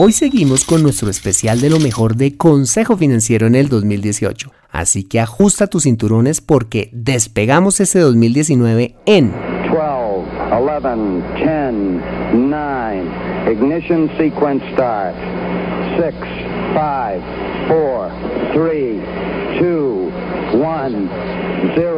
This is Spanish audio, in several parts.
Hoy seguimos con nuestro especial de lo mejor de Consejo Financiero en el 2018. Así que ajusta tus cinturones porque despegamos ese 2019 en 12, 11, 10, 9, ignition sequence start, 6, 5, 4, 3, 2, 1, 0.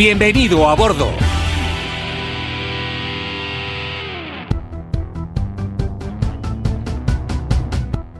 Bienvenido a bordo.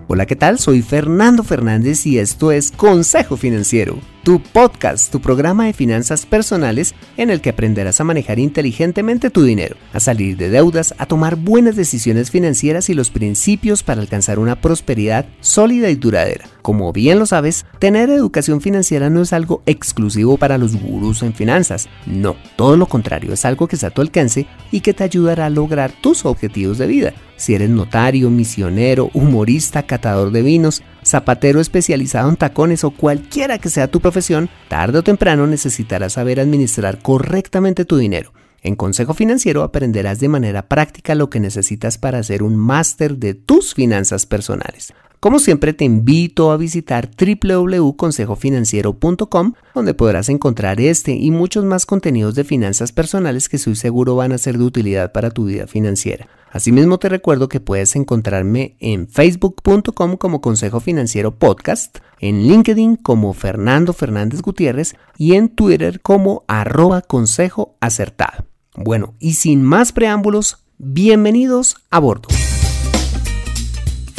Hola, ¿qué tal? Soy Fernando Fernández y esto es Consejo Financiero tu podcast, tu programa de finanzas personales en el que aprenderás a manejar inteligentemente tu dinero, a salir de deudas, a tomar buenas decisiones financieras y los principios para alcanzar una prosperidad sólida y duradera. Como bien lo sabes, tener educación financiera no es algo exclusivo para los gurús en finanzas, no, todo lo contrario, es algo que está a tu alcance y que te ayudará a lograr tus objetivos de vida. Si eres notario, misionero, humorista, catador de vinos, zapatero especializado en tacones o cualquiera que sea tu profesión, tarde o temprano necesitarás saber administrar correctamente tu dinero. En Consejo Financiero aprenderás de manera práctica lo que necesitas para hacer un máster de tus finanzas personales. Como siempre te invito a visitar www.consejofinanciero.com donde podrás encontrar este y muchos más contenidos de finanzas personales que estoy seguro van a ser de utilidad para tu vida financiera. Asimismo te recuerdo que puedes encontrarme en facebook.com como Consejo Financiero Podcast, en LinkedIn como Fernando Fernández Gutiérrez y en Twitter como arroba consejo acertado. Bueno, y sin más preámbulos, bienvenidos a bordo.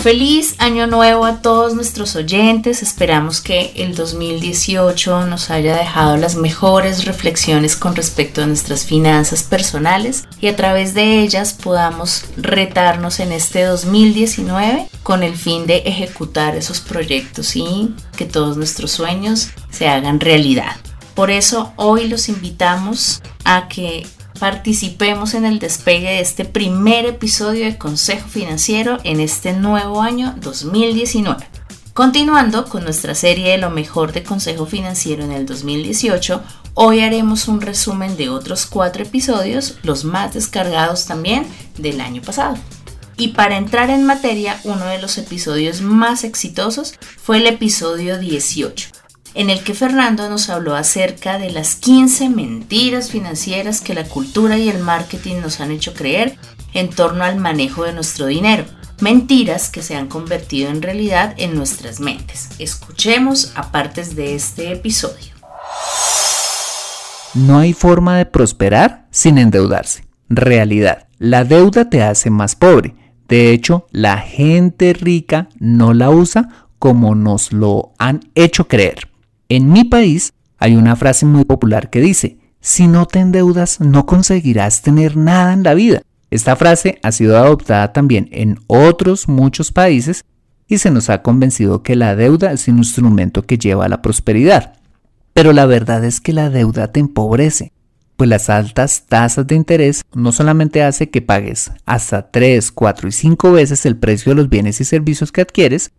Feliz año nuevo a todos nuestros oyentes. Esperamos que el 2018 nos haya dejado las mejores reflexiones con respecto a nuestras finanzas personales y a través de ellas podamos retarnos en este 2019 con el fin de ejecutar esos proyectos y que todos nuestros sueños se hagan realidad. Por eso hoy los invitamos a que participemos en el despegue de este primer episodio de Consejo Financiero en este nuevo año 2019. Continuando con nuestra serie de lo mejor de Consejo Financiero en el 2018, hoy haremos un resumen de otros cuatro episodios, los más descargados también del año pasado. Y para entrar en materia, uno de los episodios más exitosos fue el episodio 18, en el que Fernando nos habló acerca de las 15 mentiras financieras que la cultura y el marketing nos han hecho creer en torno al manejo de nuestro dinero. Mentiras que se han convertido en realidad en nuestras mentes. Escuchemos a partes de este episodio. No hay forma de prosperar sin endeudarse. Realidad. La deuda te hace más pobre. De hecho, la gente rica no la usa como nos lo han hecho creer. En mi país hay una frase muy popular que dice, si no te endeudas no conseguirás tener nada en la vida. Esta frase ha sido adoptada también en otros muchos países y se nos ha convencido que la deuda es un instrumento que lleva a la prosperidad. Pero la verdad es que la deuda te empobrece, pues las altas tasas de interés no solamente hace que pagues hasta 3, 4 y 5 veces el precio de los bienes y servicios que adquieres,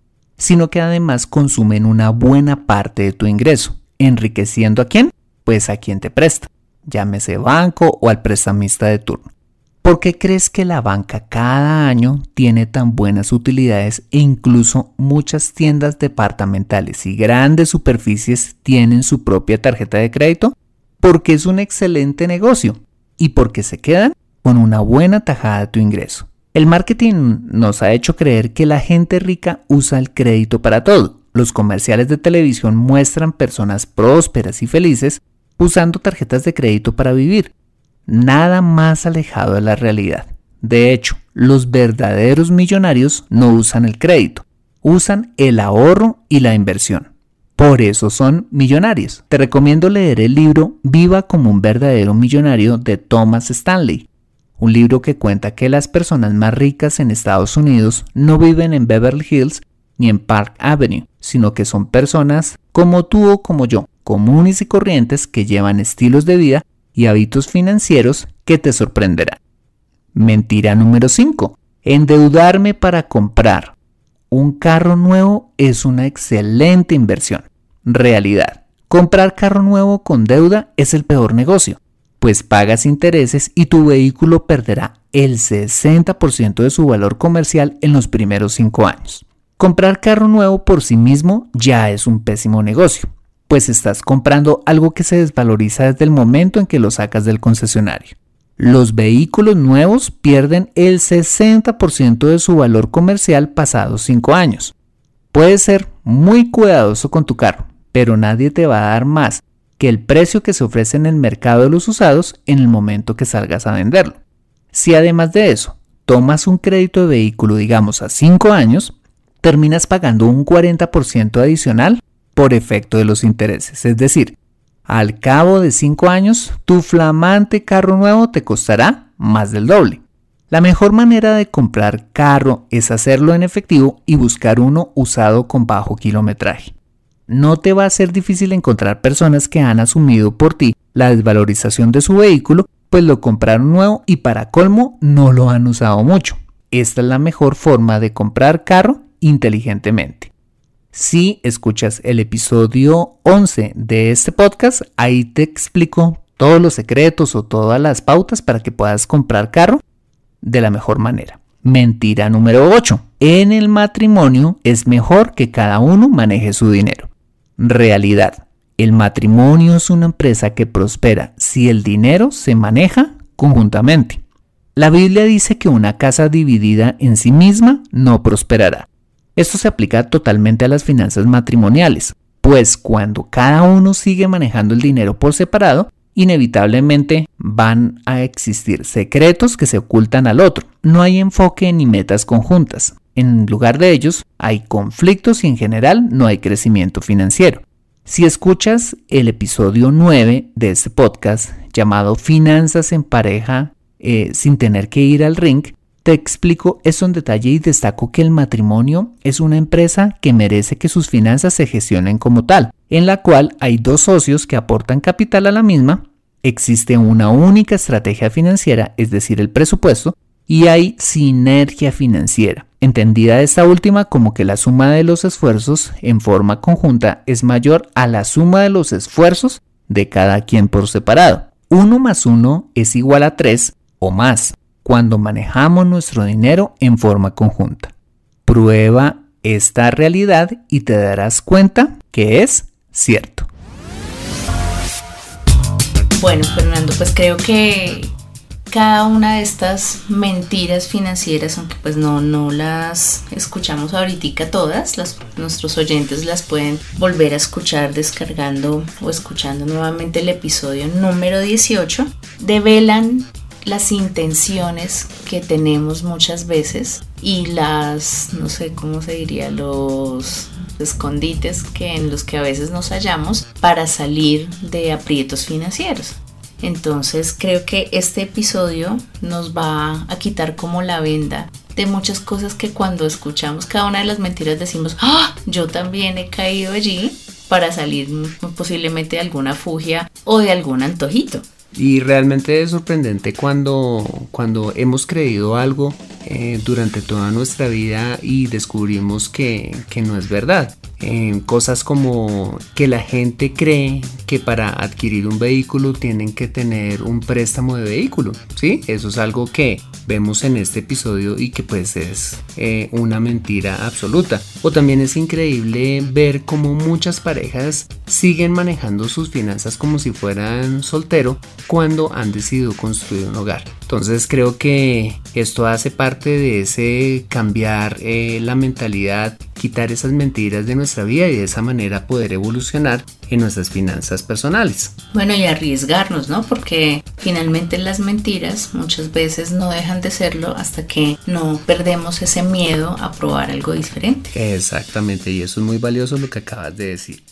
sino que además consumen una buena parte de tu ingreso, enriqueciendo a quién? Pues a quien te presta, llámese banco o al prestamista de turno. ¿Por qué crees que la banca cada año tiene tan buenas utilidades e incluso muchas tiendas departamentales y grandes superficies tienen su propia tarjeta de crédito? Porque es un excelente negocio y porque se quedan con una buena tajada de tu ingreso. El marketing nos ha hecho creer que la gente rica usa el crédito para todo. Los comerciales de televisión muestran personas prósperas y felices usando tarjetas de crédito para vivir. Nada más alejado de la realidad. De hecho, los verdaderos millonarios no usan el crédito. usan el ahorro y la inversión. Por eso son millonarios. Te recomiendo leer el libro Viva como un verdadero millonario de Thomas Stanley, un libro que cuenta que las personas más ricas en Estados Unidos no viven en Beverly Hills ni en Park Avenue, sino que son personas como tú o como yo, comunes y corrientes que llevan estilos de vida y hábitos financieros que te sorprenderán. Mentira número 5. Endeudarme para comprar. Un carro nuevo es una excelente inversión. Realidad. Comprar carro nuevo con deuda es el peor negocio, pues pagas intereses y tu vehículo perderá el 60% de su valor comercial en los primeros 5 años. Comprar carro nuevo por sí mismo ya es un pésimo negocio, pues estás comprando algo que se desvaloriza desde el momento en que lo sacas del concesionario. Los vehículos nuevos pierden el 60% de su valor comercial pasados 5 años. Puedes ser muy cuidadoso con tu carro, pero nadie te va a dar más que el precio que se ofrece en el mercado de los usados en el momento que salgas a venderlo. Si además de eso tomas un crédito de vehículo, digamos a 5 años, terminas pagando un 40% adicional por efecto de los intereses. Es decir, al cabo de 5 años, tu flamante carro nuevo te costará más del doble. La mejor manera de comprar carro es hacerlo en efectivo y buscar uno usado con bajo kilometraje. No te va a ser difícil encontrar personas que han asumido por ti la desvalorización de su vehículo, pues lo compraron nuevo y para colmo no lo han usado mucho. Esta es la mejor forma de comprar carro inteligentemente. Si escuchas el episodio 11 de este podcast, ahí te explico todos los secretos o todas las pautas para que puedas comprar carro de la mejor manera. Mentira número 8. En el matrimonio es mejor que cada uno maneje su dinero. Realidad. El matrimonio es una empresa que prospera si el dinero se maneja conjuntamente. La Biblia dice que una casa dividida en sí misma no prosperará. Esto se aplica totalmente a las finanzas matrimoniales, pues cuando cada uno sigue manejando el dinero por separado, inevitablemente van a existir secretos que se ocultan al otro. No hay enfoque ni metas conjuntas. En lugar de ellos, hay conflictos y en general no hay crecimiento financiero. Si escuchas el episodio 9 de este podcast llamado Finanzas en pareja eh, sin tener que ir al ring, te explico eso en detalle y destaco que el matrimonio es una empresa que merece que sus finanzas se gestionen como tal, en la cual hay dos socios que aportan capital a la misma, existe una única estrategia financiera, es decir, el presupuesto, y hay sinergia financiera, entendida esta última como que la suma de los esfuerzos en forma conjunta es mayor a la suma de los esfuerzos de cada quien por separado. 1 más 1 es igual a 3 o más cuando manejamos nuestro dinero en forma conjunta. Prueba esta realidad y te darás cuenta que es cierto. Bueno, Fernando, pues creo que cada una de estas mentiras financieras, aunque pues no, no las escuchamos ahorita todas, nuestros oyentes las pueden volver a escuchar descargando o escuchando nuevamente el episodio número 18, develan las intenciones que tenemos muchas veces y las, no sé cómo se diría, los escondites que en los que a veces nos hallamos para salir de aprietos financieros. Entonces creo que este episodio nos va a quitar como la venda de muchas cosas que cuando escuchamos cada una de las mentiras decimos, ¡Ah! yo también he caído allí para salir posiblemente de alguna fugia o de algún antojito. Y realmente es sorprendente cuando, cuando hemos creído algo eh, durante toda nuestra vida y descubrimos que, que no es verdad. Eh, cosas como que la gente cree que para adquirir un vehículo tienen que tener un préstamo de vehículo. ¿sí? Eso es algo que vemos en este episodio y que pues es eh, una mentira absoluta. O también es increíble ver cómo muchas parejas siguen manejando sus finanzas como si fueran soltero cuando han decidido construir un hogar. Entonces creo que esto hace parte de ese cambiar eh, la mentalidad, quitar esas mentiras de nuestra vida y de esa manera poder evolucionar en nuestras finanzas personales. Bueno, y arriesgarnos, ¿no? Porque finalmente las mentiras muchas veces no dejan de serlo hasta que no perdemos ese miedo a probar algo diferente. Exactamente, y eso es muy valioso lo que acabas de decir.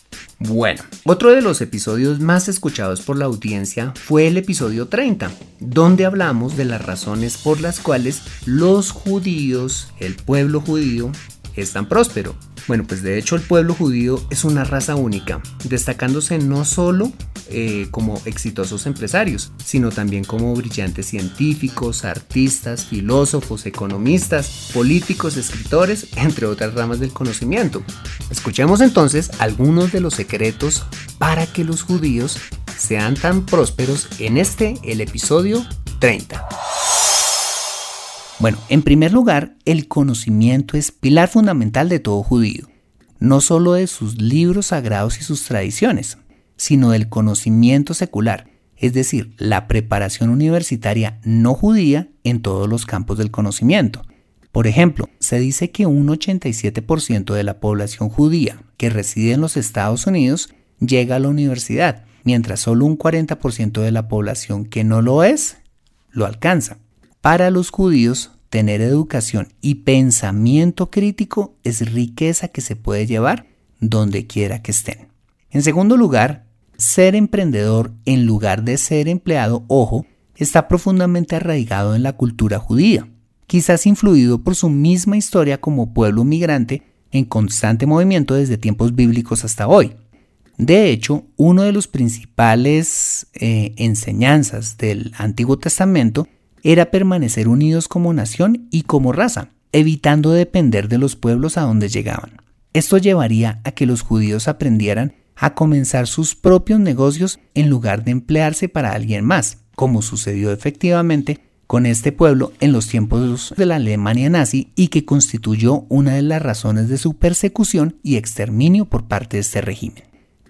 Bueno, otro de los episodios más escuchados por la audiencia fue el episodio 30, donde hablamos de las razones por las cuales los judíos, el pueblo judío, es tan próspero. Bueno, pues de hecho el pueblo judío es una raza única, destacándose no solo eh, como exitosos empresarios, sino también como brillantes científicos, artistas, filósofos, economistas, políticos, escritores, entre otras ramas del conocimiento. Escuchemos entonces algunos de los secretos para que los judíos sean tan prósperos en este, el episodio 30. Bueno, en primer lugar, el conocimiento es pilar fundamental de todo judío, no solo de sus libros sagrados y sus tradiciones, sino del conocimiento secular, es decir, la preparación universitaria no judía en todos los campos del conocimiento. Por ejemplo, se dice que un 87% de la población judía que reside en los Estados Unidos llega a la universidad, mientras solo un 40% de la población que no lo es lo alcanza. Para los judíos, tener educación y pensamiento crítico es riqueza que se puede llevar donde quiera que estén. En segundo lugar, ser emprendedor en lugar de ser empleado, ojo, está profundamente arraigado en la cultura judía, quizás influido por su misma historia como pueblo migrante en constante movimiento desde tiempos bíblicos hasta hoy. De hecho, uno de los principales eh, enseñanzas del Antiguo Testamento era permanecer unidos como nación y como raza, evitando depender de los pueblos a donde llegaban. Esto llevaría a que los judíos aprendieran a comenzar sus propios negocios en lugar de emplearse para alguien más, como sucedió efectivamente con este pueblo en los tiempos de la Alemania nazi y que constituyó una de las razones de su persecución y exterminio por parte de este régimen.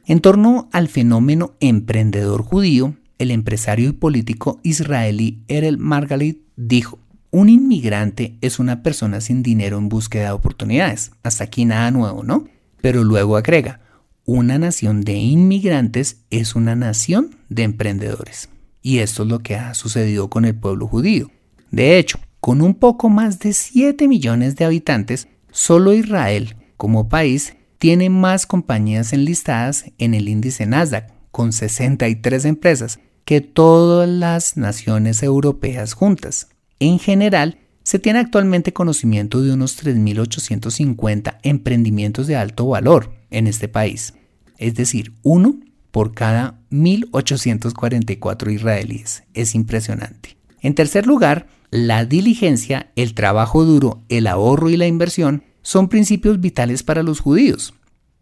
En torno al fenómeno emprendedor judío, el empresario y político israelí Erel Margalit dijo, un inmigrante es una persona sin dinero en búsqueda de oportunidades. Hasta aquí nada nuevo, ¿no? Pero luego agrega, una nación de inmigrantes es una nación de emprendedores. Y esto es lo que ha sucedido con el pueblo judío. De hecho, con un poco más de 7 millones de habitantes, solo Israel, como país, tiene más compañías enlistadas en el índice Nasdaq, con 63 empresas, que todas las naciones europeas juntas. En general, se tiene actualmente conocimiento de unos 3.850 emprendimientos de alto valor en este país, es decir, uno por cada 1.844 israelíes. Es impresionante. En tercer lugar, la diligencia, el trabajo duro, el ahorro y la inversión son principios vitales para los judíos.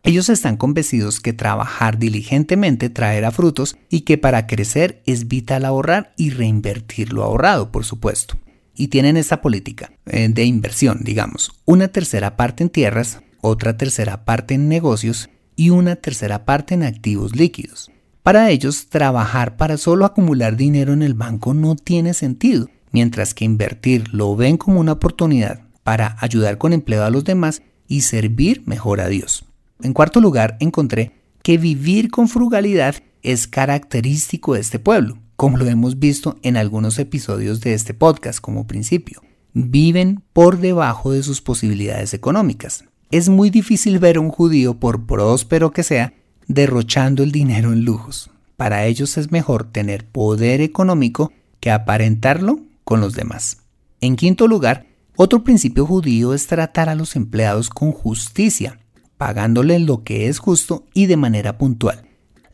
Ellos están convencidos que trabajar diligentemente traerá frutos y que para crecer es vital ahorrar y reinvertir lo ahorrado, por supuesto. Y tienen esta política eh, de inversión, digamos, una tercera parte en tierras, otra tercera parte en negocios y una tercera parte en activos líquidos. Para ellos, trabajar para solo acumular dinero en el banco no tiene sentido, mientras que invertir lo ven como una oportunidad para ayudar con empleo a los demás y servir mejor a Dios. En cuarto lugar, encontré que vivir con frugalidad es característico de este pueblo, como lo hemos visto en algunos episodios de este podcast como principio. Viven por debajo de sus posibilidades económicas. Es muy difícil ver a un judío, por próspero que sea, derrochando el dinero en lujos. Para ellos es mejor tener poder económico que aparentarlo con los demás. En quinto lugar, otro principio judío es tratar a los empleados con justicia pagándole lo que es justo y de manera puntual.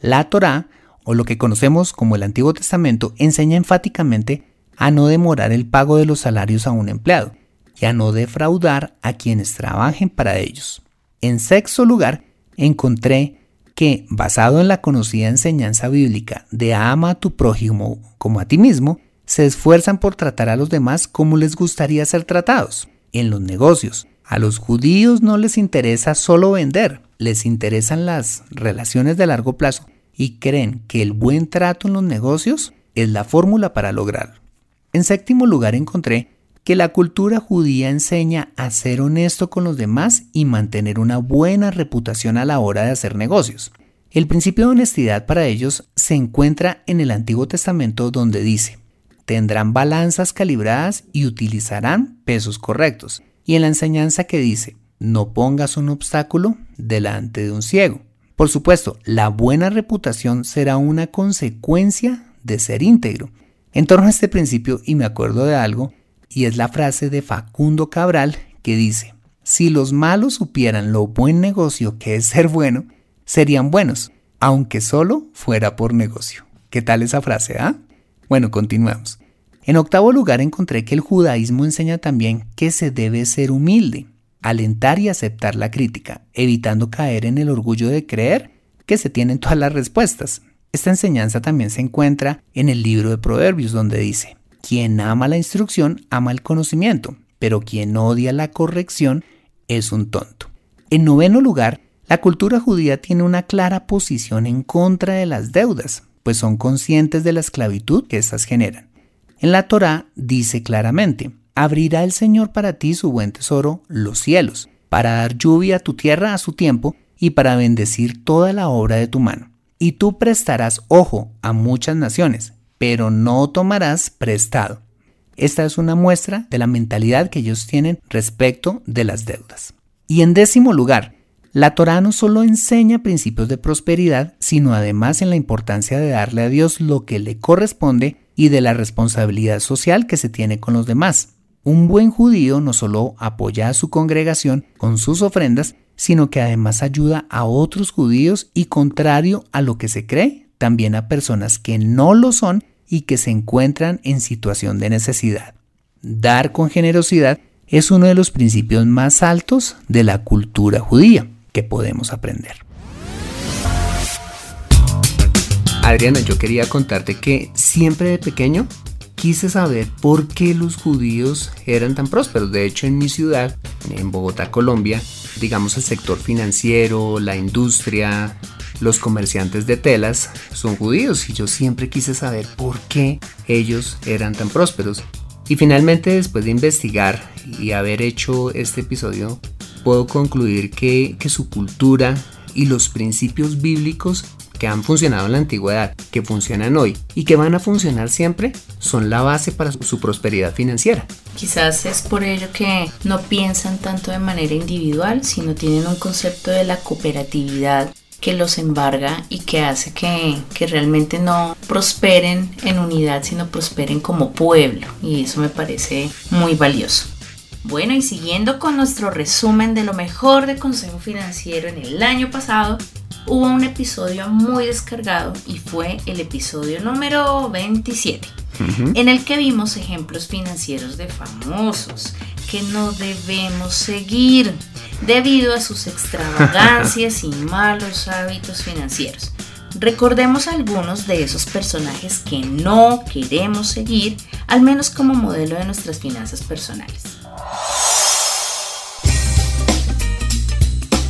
La Torá, o lo que conocemos como el Antiguo Testamento, enseña enfáticamente a no demorar el pago de los salarios a un empleado y a no defraudar a quienes trabajen para ellos. En sexto lugar, encontré que, basado en la conocida enseñanza bíblica de ama a tu prójimo como a ti mismo, se esfuerzan por tratar a los demás como les gustaría ser tratados. En los negocios, a los judíos no les interesa solo vender, les interesan las relaciones de largo plazo y creen que el buen trato en los negocios es la fórmula para lograrlo. En séptimo lugar encontré que la cultura judía enseña a ser honesto con los demás y mantener una buena reputación a la hora de hacer negocios. El principio de honestidad para ellos se encuentra en el Antiguo Testamento donde dice, tendrán balanzas calibradas y utilizarán pesos correctos. Y en la enseñanza que dice, no pongas un obstáculo delante de un ciego. Por supuesto, la buena reputación será una consecuencia de ser íntegro. En torno a este principio, y me acuerdo de algo, y es la frase de Facundo Cabral que dice, si los malos supieran lo buen negocio que es ser bueno, serían buenos, aunque solo fuera por negocio. ¿Qué tal esa frase, ah? Bueno, continuamos. En octavo lugar encontré que el judaísmo enseña también que se debe ser humilde, alentar y aceptar la crítica, evitando caer en el orgullo de creer que se tienen todas las respuestas. Esta enseñanza también se encuentra en el libro de Proverbios donde dice, quien ama la instrucción ama el conocimiento, pero quien odia la corrección es un tonto. En noveno lugar, la cultura judía tiene una clara posición en contra de las deudas, pues son conscientes de la esclavitud que éstas generan. En la Torá dice claramente, abrirá el Señor para ti su buen tesoro, los cielos, para dar lluvia a tu tierra a su tiempo y para bendecir toda la obra de tu mano. Y tú prestarás ojo a muchas naciones, pero no tomarás prestado. Esta es una muestra de la mentalidad que ellos tienen respecto de las deudas. Y en décimo lugar, la Torá no solo enseña principios de prosperidad, sino además en la importancia de darle a Dios lo que le corresponde y de la responsabilidad social que se tiene con los demás. Un buen judío no solo apoya a su congregación con sus ofrendas, sino que además ayuda a otros judíos y contrario a lo que se cree, también a personas que no lo son y que se encuentran en situación de necesidad. Dar con generosidad es uno de los principios más altos de la cultura judía que podemos aprender. Adriana, yo quería contarte que siempre de pequeño quise saber por qué los judíos eran tan prósperos. De hecho, en mi ciudad, en Bogotá, Colombia, digamos el sector financiero, la industria, los comerciantes de telas son judíos y yo siempre quise saber por qué ellos eran tan prósperos. Y finalmente, después de investigar y haber hecho este episodio, puedo concluir que, su cultura y los principios bíblicos que han funcionado en la antigüedad, que funcionan hoy y que van a funcionar siempre, son la base para su prosperidad financiera. Quizás es por ello que no piensan tanto de manera individual, sino tienen un concepto de la cooperatividad que los embarga y que hace que, que realmente no prosperen en unidad, sino prosperen como pueblo. Y eso me parece muy valioso. Bueno, y siguiendo con nuestro resumen de lo mejor de Consejo Financiero en el año pasado, hubo un episodio muy descargado y fue el episodio número 27, en el que vimos ejemplos financieros de famosos que no debemos seguir debido a sus extravagancias y malos hábitos financieros. Recordemos algunos de esos personajes que no queremos seguir, al menos como modelo de nuestras finanzas personales.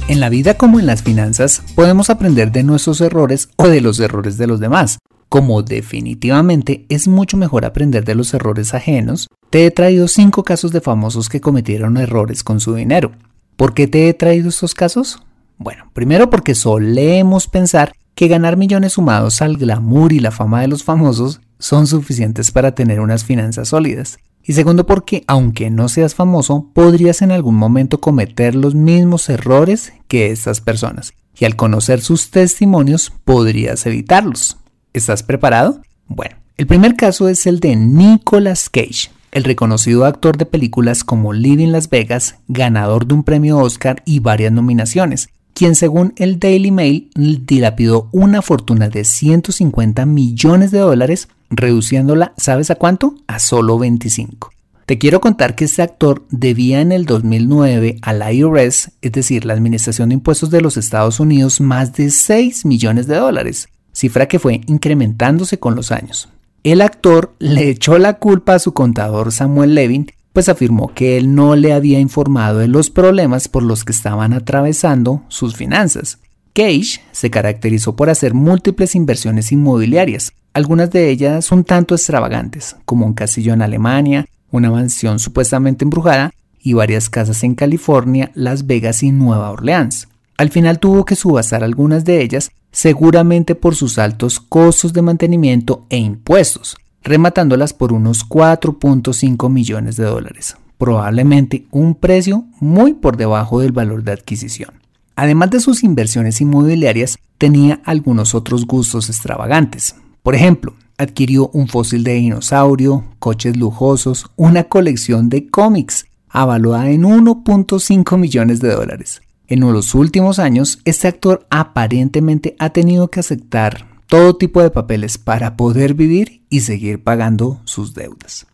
En la vida como en las finanzas, podemos aprender de nuestros errores o de los errores de los demás. Como definitivamente es mucho mejor aprender de los errores ajenos, te he traído 5 casos de famosos que cometieron errores con su dinero. ¿Por qué te he traído estos casos? Bueno, primero porque solemos pensar que ganar millones sumados al glamour y la fama de los famosos son suficientes para tener unas finanzas sólidas. Y segundo porque, aunque no seas famoso, podrías en algún momento cometer los mismos errores que estas personas. Y al conocer sus testimonios, podrías evitarlos. ¿Estás preparado? Bueno, el primer caso es el de Nicolas Cage, el reconocido actor de películas como Living Las Vegas, ganador de un premio Oscar y varias nominaciones, quien según el Daily Mail dilapidó una fortuna de 150 millones de dólares reduciéndola, ¿sabes a cuánto? A solo 25. Te quiero contar que este actor debía en el 2009 a la IRS, es decir, la Administración de Impuestos de los Estados Unidos, más de 6 millones de dólares, cifra que fue incrementándose con los años. El actor le echó la culpa a su contador Samuel Levin, pues afirmó que él no le había informado de los problemas por los que estaban atravesando sus finanzas. Cage se caracterizó por hacer múltiples inversiones inmobiliarias, algunas de ellas un tanto extravagantes, como un castillo en Alemania, una mansión supuestamente embrujada y varias casas en California, Las Vegas y Nueva Orleans. Al final tuvo que subastar algunas de ellas, seguramente por sus altos costos de mantenimiento e impuestos, rematándolas por unos 4.5 millones de dólares, probablemente un precio muy por debajo del valor de adquisición. Además de sus inversiones inmobiliarias, tenía algunos otros gustos extravagantes. Por ejemplo, adquirió un fósil de dinosaurio, coches lujosos, una colección de cómics, avaluada en 1.5 millones de dólares. En los últimos años, este actor aparentemente ha tenido que aceptar todo tipo de papeles para poder vivir y seguir pagando sus deudas.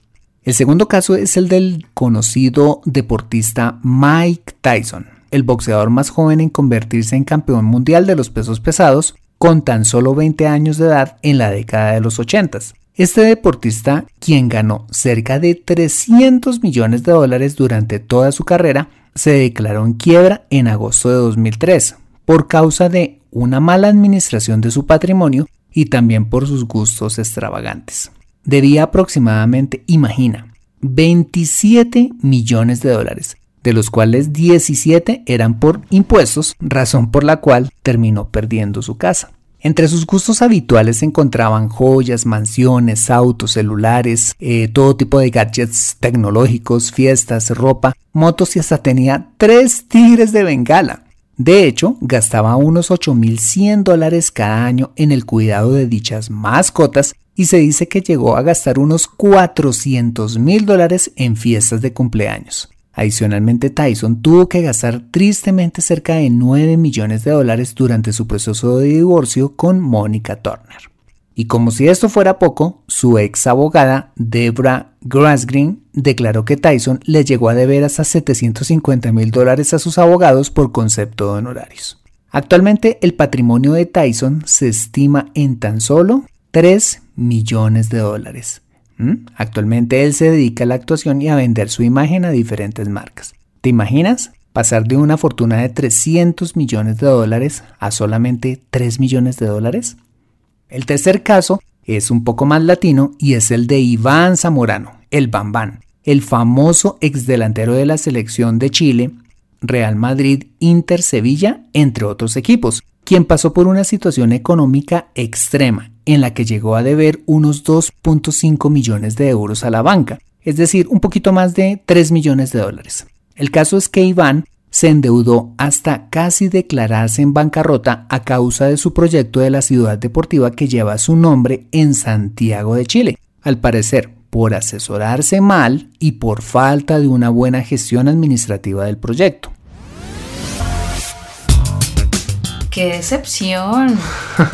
El segundo caso es el del conocido deportista Mike Tyson, el boxeador más joven en convertirse en campeón mundial de los pesos pesados con tan solo 20 años de edad en la década de los 80. Este deportista, quien ganó cerca de 300 millones de dólares durante toda su carrera, se declaró en quiebra en agosto de 2003 por causa de una mala administración de su patrimonio y también por sus gustos extravagantes. Debía aproximadamente, imagina, 27 millones de dólares, de los cuales 17 eran por impuestos, razón por la cual terminó perdiendo su casa. Entre sus gustos habituales se encontraban joyas, mansiones, autos, celulares, eh, todo tipo de gadgets tecnológicos, fiestas, ropa, motos y hasta tenía tres tigres de bengala. De hecho, gastaba unos 8.100 dólares cada año en el cuidado de dichas mascotas y se dice que llegó a gastar unos 400 mil dólares en fiestas de cumpleaños. Adicionalmente, Tyson tuvo que gastar tristemente cerca de 9 millones de dólares durante su proceso de divorcio con Mónica Turner. Y como si esto fuera poco, su ex abogada, Debra Grassgreen, declaró que Tyson le llegó a deber hasta 750 mil dólares a sus abogados por concepto de honorarios. Actualmente el patrimonio de Tyson se estima en tan solo 3 millones de dólares. ¿Mm? Actualmente él se dedica a la actuación y a vender su imagen a diferentes marcas. ¿Te imaginas? Pasar de una fortuna de 300 millones de dólares a solamente 3 millones de dólares. El tercer caso es un poco más latino y es el de Iván Zamorano, el Bambán, el famoso exdelantero de la selección de Chile, Real Madrid, Inter, Sevilla, entre otros equipos, quien pasó por una situación económica extrema en la que llegó a deber unos 2.5 millones de euros a la banca, es decir, un poquito más de 3 millones de dólares. El caso es que Iván se endeudó hasta casi declararse en bancarrota a causa de su proyecto de la ciudad deportiva que lleva su nombre en Santiago de Chile. Al parecer, por asesorarse mal y por falta de una buena gestión administrativa del proyecto. ¡Qué decepción!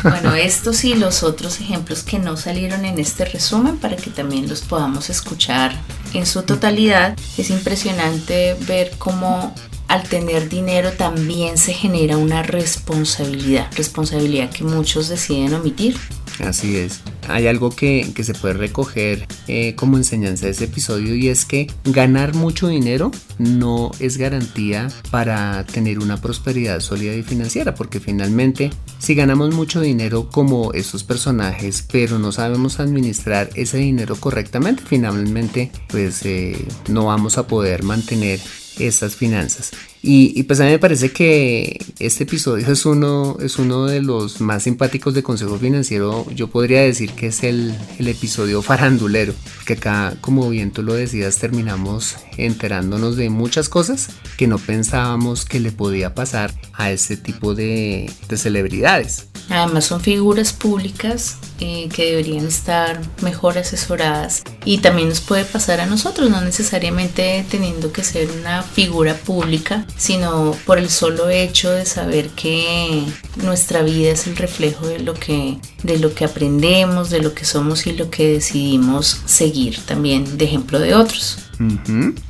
Bueno, estos y los otros ejemplos que no salieron en este resumen para que también los podamos escuchar en su totalidad. Es impresionante ver cómo al tener dinero también se genera una responsabilidad, responsabilidad que muchos deciden omitir. Así es. Hay algo que, se puede recoger eh, como enseñanza de este episodio y es que ganar mucho dinero no es garantía para tener una prosperidad sólida y financiera, porque finalmente si ganamos mucho dinero como estos personajes, pero no sabemos administrar ese dinero correctamente, finalmente pues eh, no vamos a poder mantener estas finanzas. Y, pues a mí me parece que este episodio es uno, es uno de los más simpáticos de Consejo Financiero. Yo podría decir que es el, el episodio farandulero, que acá, como bien tú lo decías, terminamos enterándonos de muchas cosas que no pensábamos que le podía pasar a este tipo de, de celebridades. Además son figuras públicas eh, que deberían estar mejor asesoradas y también nos puede pasar a nosotros, no necesariamente teniendo que ser una figura pública, sino por el solo hecho de saber que nuestra vida es el reflejo de lo que, de lo que aprendemos, de lo que somos y lo que decidimos seguir también de ejemplo de otros.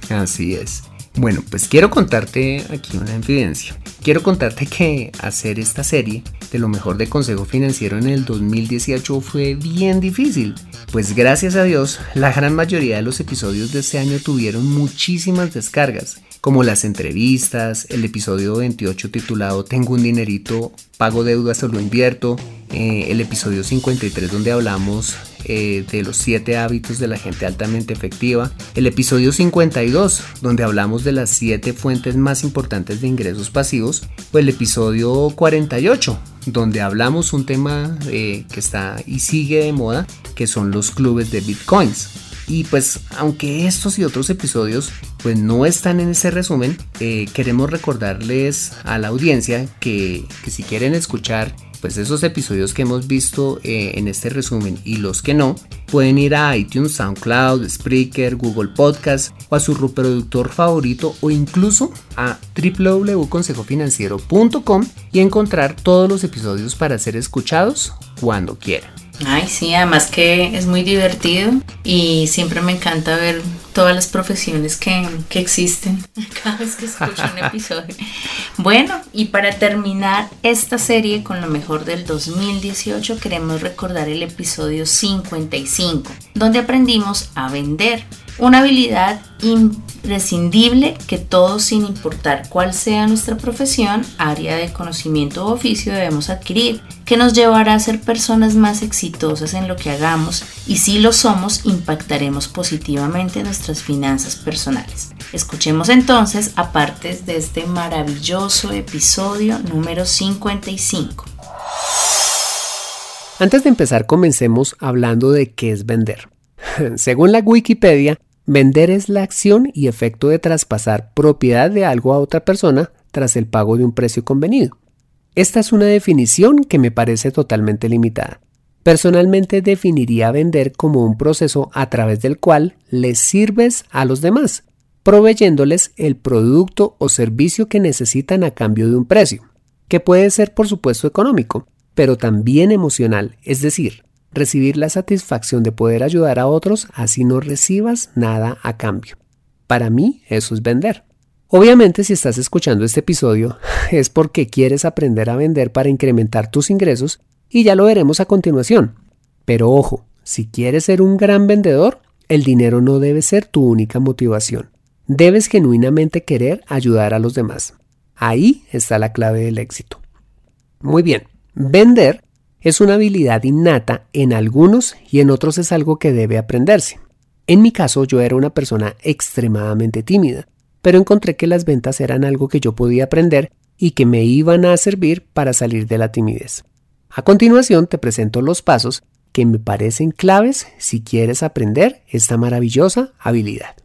Así es. Bueno, pues quiero contarte aquí una evidencia. Quiero contarte que hacer esta serie de lo mejor de Consejo Financiero en el 2018 fue bien difícil, pues gracias a Dios la gran mayoría de los episodios de este año tuvieron muchísimas descargas, como las entrevistas, el episodio 28 titulado Tengo un dinerito, pago deudas o lo invierto, eh, el episodio 53 donde hablamos eh, de los 7 hábitos de la gente altamente efectiva, el episodio 52, donde hablamos de las 7 fuentes más importantes de ingresos pasivos, o el episodio 48, donde hablamos un tema eh, que está y sigue de moda, que son los clubes de bitcoins. Y pues aunque estos y otros episodios pues no están en ese resumen, eh, queremos recordarles a la audiencia que, que si quieren escuchar pues esos episodios que hemos visto eh, en este resumen y los que no, pueden ir a iTunes, SoundCloud, Spreaker, Google Podcast o a su reproductor favorito o incluso a www.consejofinanciero.com y encontrar todos los episodios para ser escuchados cuando quieran. Ay, sí, además que es muy divertido y siempre me encanta ver todas las profesiones que, que existen cada vez que escucho un episodio. Bueno, y para terminar esta serie con lo mejor del 2018, queremos recordar el episodio 55, donde aprendimos a vender. Una habilidad imprescindible que todos, sin importar cuál sea nuestra profesión, área de conocimiento o oficio, debemos adquirir, que nos llevará a ser personas más exitosas en lo que hagamos y si lo somos, impactaremos positivamente nuestras finanzas personales. Escuchemos entonces a de este maravilloso episodio número 55. Antes de empezar, comencemos hablando de qué es vender. Según la Wikipedia, Vender es la acción y efecto de traspasar propiedad de algo a otra persona tras el pago de un precio convenido. Esta es una definición que me parece totalmente limitada. Personalmente definiría vender como un proceso a través del cual les sirves a los demás, proveyéndoles el producto o servicio que necesitan a cambio de un precio, que puede ser por supuesto económico, pero también emocional, es decir, recibir la satisfacción de poder ayudar a otros así no recibas nada a cambio. Para mí eso es vender. Obviamente si estás escuchando este episodio es porque quieres aprender a vender para incrementar tus ingresos y ya lo veremos a continuación. Pero ojo, si quieres ser un gran vendedor, el dinero no debe ser tu única motivación. Debes genuinamente querer ayudar a los demás. Ahí está la clave del éxito. Muy bien, vender es una habilidad innata en algunos y en otros es algo que debe aprenderse. En mi caso yo era una persona extremadamente tímida, pero encontré que las ventas eran algo que yo podía aprender y que me iban a servir para salir de la timidez. A continuación te presento los pasos que me parecen claves si quieres aprender esta maravillosa habilidad.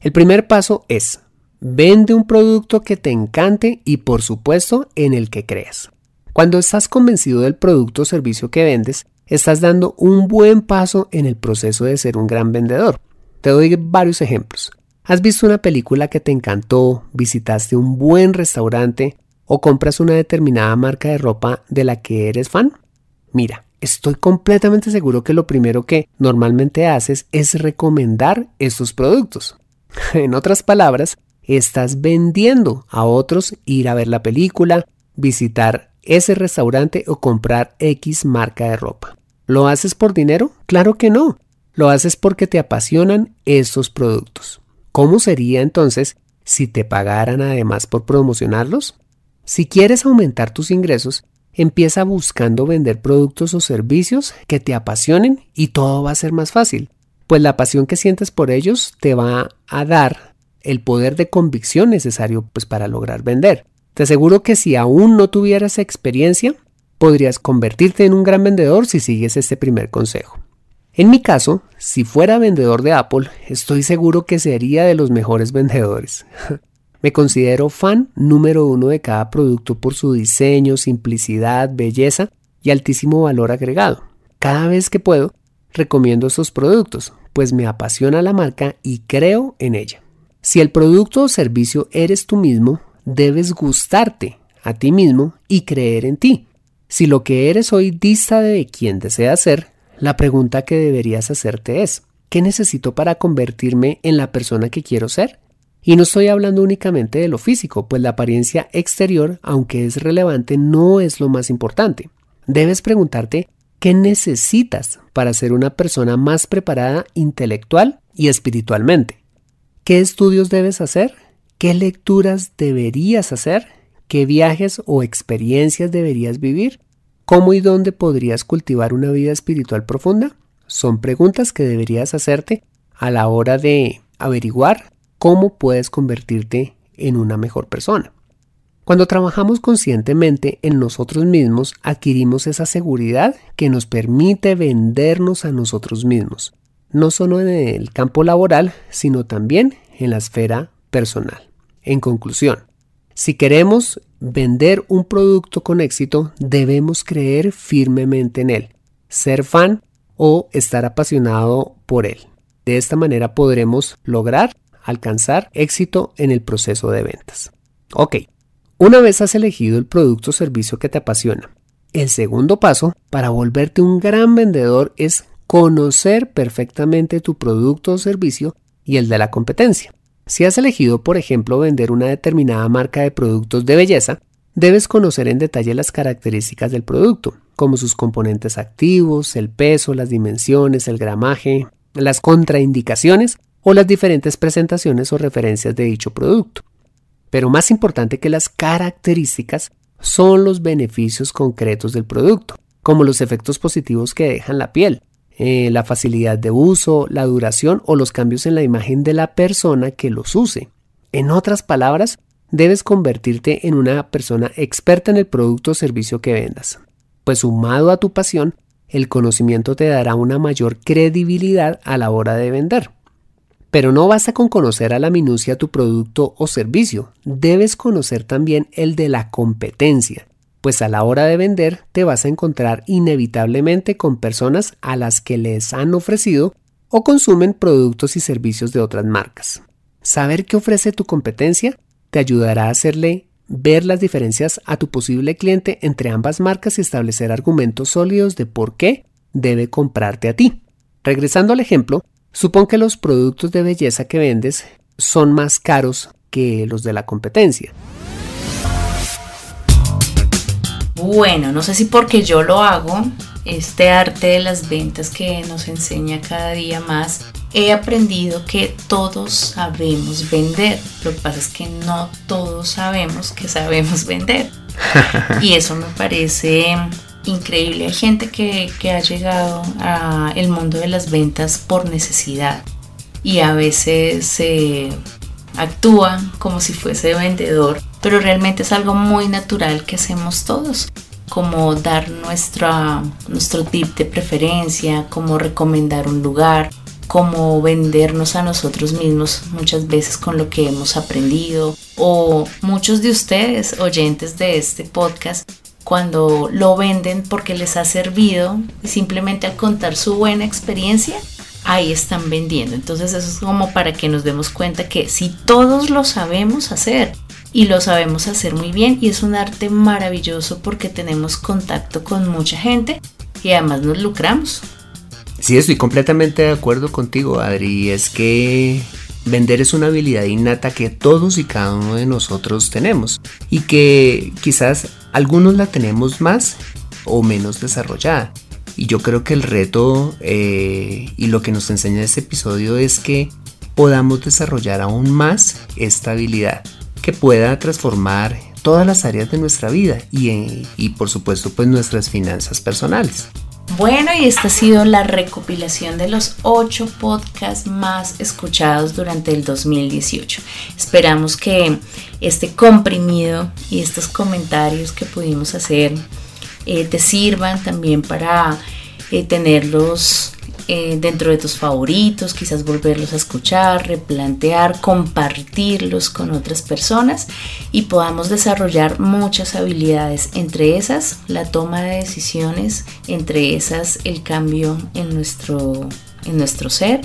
El primer paso es, vende un producto que te encante y por supuesto en el que creas. Cuando estás convencido del producto o servicio que vendes, estás dando un buen paso en el proceso de ser un gran vendedor. Te doy varios ejemplos. ¿Has visto una película que te encantó, visitaste un buen restaurante o compras una determinada marca de ropa de la que eres fan? Mira, estoy completamente seguro que lo primero que normalmente haces es recomendar estos productos. En otras palabras, estás vendiendo a otros ir a ver la película, visitar ese restaurante o comprar X marca de ropa. ¿Lo haces por dinero? Claro que no. Lo haces porque te apasionan estos productos. ¿Cómo sería entonces si te pagaran además por promocionarlos? Si quieres aumentar tus ingresos, empieza buscando vender productos o servicios que te apasionen y todo va a ser más fácil, pues la pasión que sientes por ellos te va a dar el poder de convicción necesario pues, para lograr vender. Te aseguro que si aún no tuvieras experiencia, podrías convertirte en un gran vendedor si sigues este primer consejo. En mi caso, si fuera vendedor de Apple, estoy seguro que sería de los mejores vendedores. Me considero fan número uno de cada producto por su diseño, simplicidad, belleza y altísimo valor agregado. Cada vez que puedo, recomiendo estos productos, pues me apasiona la marca y creo en ella. Si el producto o servicio eres tú mismo, debes gustarte a ti mismo y creer en ti. Si lo que eres hoy dista de quien deseas ser, la pregunta que deberías hacerte es, ¿qué necesito para convertirme en la persona que quiero ser? Y no estoy hablando únicamente de lo físico, pues la apariencia exterior, aunque es relevante, no es lo más importante. Debes preguntarte qué necesitas para ser una persona más preparada intelectual y espiritualmente. ¿Qué estudios debes hacer? ¿Qué lecturas deberías hacer? ¿Qué viajes o experiencias deberías vivir? ¿Cómo y dónde podrías cultivar una vida espiritual profunda? son preguntas que deberías hacerte a la hora de averiguar cómo puedes convertirte en una mejor persona. Cuando trabajamos conscientemente en nosotros mismos, adquirimos esa seguridad que nos permite vendernos a nosotros mismos, no solo en el campo laboral, sino también en la esfera personal. En conclusión, si queremos vender un producto con éxito, debemos creer firmemente en él, ser fan o estar apasionado por él. De esta manera podremos lograr alcanzar éxito en el proceso de ventas. Ok, una vez has elegido el producto o servicio que te apasiona, el segundo paso para volverte un gran vendedor es conocer perfectamente tu producto o servicio y el de la competencia. Si has elegido, por ejemplo, vender una determinada marca de productos de belleza, debes conocer en detalle las características del producto, como sus componentes activos, el peso, las dimensiones, el gramaje, las contraindicaciones o las diferentes presentaciones o referencias de dicho producto. Pero más importante que las características son los beneficios concretos del producto, como los efectos positivos que dejan la piel, eh, la facilidad de uso, la duración o los cambios en la imagen de la persona que los use. En otras palabras, debes convertirte en una persona experta en el producto o servicio que vendas. Pues sumado a tu pasión, el conocimiento te dará una mayor credibilidad a la hora de vender. Pero no basta con conocer a la minucia tu producto o servicio, debes conocer también el de la competencia, pues a la hora de vender te vas a encontrar inevitablemente con personas a las que les han ofrecido o consumen productos y servicios de otras marcas. Saber qué ofrece tu competencia te ayudará a hacerle ver las diferencias a tu posible cliente entre ambas marcas y establecer argumentos sólidos de por qué debe comprarte a ti. Regresando al ejemplo, supón que los productos de belleza que vendes son más caros que los de la competencia. Bueno, no sé si porque yo lo hago, este arte de las ventas que nos enseña cada día más, he aprendido que todos sabemos vender. Lo que pasa es que no todos sabemos que sabemos vender. y eso me parece increíble. Hay gente que, ha llegado al mundo de las ventas por necesidad y a veces se actúa como si fuese vendedor pero realmente es algo muy natural que hacemos todos como dar nuestra, nuestro tip de preferencia, como recomendar un lugar, como vendernos a nosotros mismos muchas veces con lo que hemos aprendido o muchos de ustedes oyentes de este podcast cuando lo venden porque les ha servido simplemente al contar su buena experiencia ahí están vendiendo entonces eso es como para que nos demos cuenta que si todos lo sabemos hacer y lo sabemos hacer muy bien y es un arte maravilloso porque tenemos contacto con mucha gente y además nos lucramos. Sí, estoy completamente de acuerdo contigo, Adri. Es que vender es una habilidad innata que todos y cada uno de nosotros tenemos y que quizás algunos la tenemos más o menos desarrollada. Y yo creo que el reto eh, y lo que nos enseña este episodio es que podamos desarrollar aún más esta habilidad que pueda transformar todas las áreas de nuestra vida y, y por supuesto pues nuestras finanzas personales. Bueno, y esta ha sido la recopilación de los ocho podcasts más escuchados durante el 2018. Esperamos que este comprimido y estos comentarios que pudimos hacer eh, te sirvan también para eh, tenerlos eh, dentro de tus favoritos, quizás volverlos a escuchar, replantear, compartirlos con otras personas y podamos desarrollar muchas habilidades, entre esas la toma de decisiones, entre esas el cambio en nuestro, en nuestro ser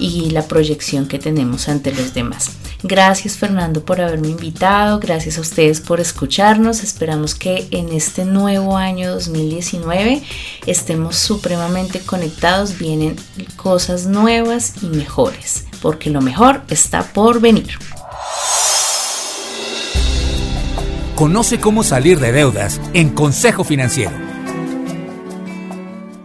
y la proyección que tenemos ante los demás. Gracias Fernando por haberme invitado, gracias a ustedes por escucharnos, esperamos que en este nuevo año 2019 estemos supremamente conectados, vienen cosas nuevas y mejores, porque lo mejor está por venir. Conoce cómo salir de deudas en Consejo Financiero.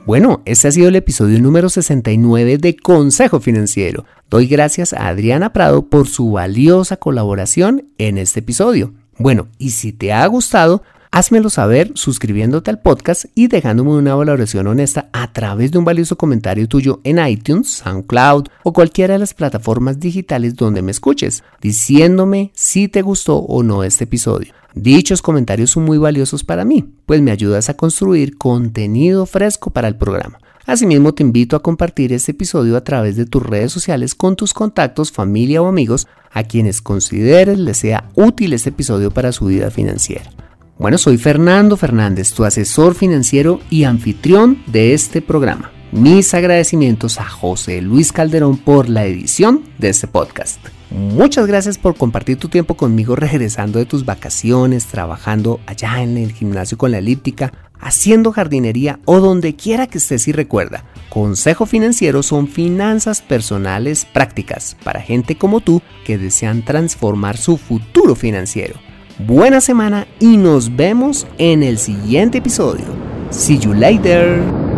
Bueno, este ha sido el episodio número 69 de Consejo Financiero. Doy gracias a Adriana Prado por su valiosa colaboración en este episodio. Bueno, y si te ha gustado, Házmelo saber suscribiéndote al podcast y dejándome una valoración honesta a través de un valioso comentario tuyo en iTunes, SoundCloud o cualquiera de las plataformas digitales donde me escuches, diciéndome si te gustó o no este episodio. Dichos comentarios son muy valiosos para mí, pues me ayudas a construir contenido fresco para el programa. Asimismo, te invito a compartir este episodio a través de tus redes sociales con tus contactos, familia o amigos a quienes consideres les sea útil este episodio para su vida financiera. Bueno, soy Fernando Fernández, tu asesor financiero y anfitrión de este programa. Mis agradecimientos a José Luis Calderón por la edición de este podcast. Muchas gracias por compartir tu tiempo conmigo regresando de tus vacaciones, trabajando allá en el gimnasio con la elíptica, haciendo jardinería o donde quiera que estés y recuerda. Consejo Financiero son finanzas personales prácticas para gente como tú que desean transformar su futuro financiero buena semana y nos vemos en el siguiente episodio. See you later.